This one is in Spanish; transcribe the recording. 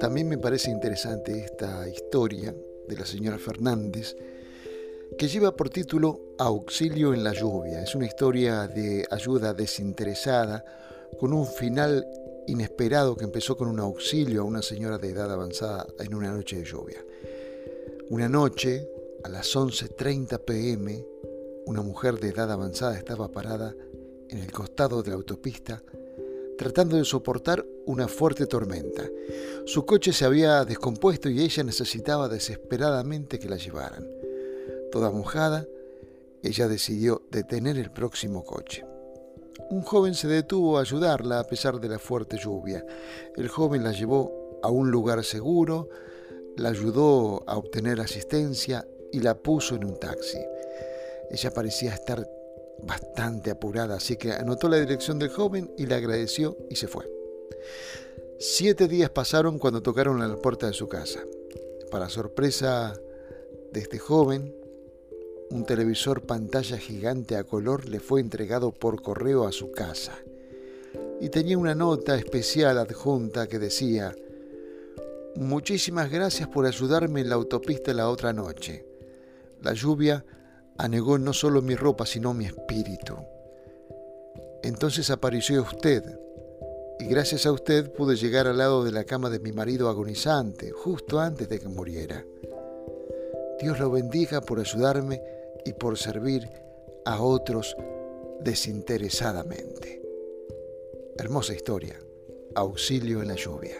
También me parece interesante esta historia de la señora Fernández, que lleva por título Auxilio en la lluvia. Es una historia de ayuda desinteresada con un final inesperado que empezó con un auxilio a una señora de edad avanzada en una noche de lluvia. Una noche, a las 11.30 pm, una mujer de edad avanzada estaba parada en el costado de la autopista tratando de soportar una fuerte tormenta. Su coche se había descompuesto y ella necesitaba desesperadamente que la llevaran. Toda mojada, ella decidió detener el próximo coche. Un joven se detuvo a ayudarla a pesar de la fuerte lluvia. El joven la llevó a un lugar seguro, la ayudó a obtener asistencia y la puso en un taxi. Ella parecía estar bastante apurada, así que anotó la dirección del joven y le agradeció y se fue. Siete días pasaron cuando tocaron a la puerta de su casa. Para sorpresa de este joven, un televisor pantalla gigante a color le fue entregado por correo a su casa. Y tenía una nota especial adjunta que decía, Muchísimas gracias por ayudarme en la autopista la otra noche. La lluvia anegó no solo mi ropa, sino mi espíritu. Entonces apareció usted, y gracias a usted pude llegar al lado de la cama de mi marido agonizante, justo antes de que muriera. Dios lo bendiga por ayudarme y por servir a otros desinteresadamente. Hermosa historia. Auxilio en la lluvia.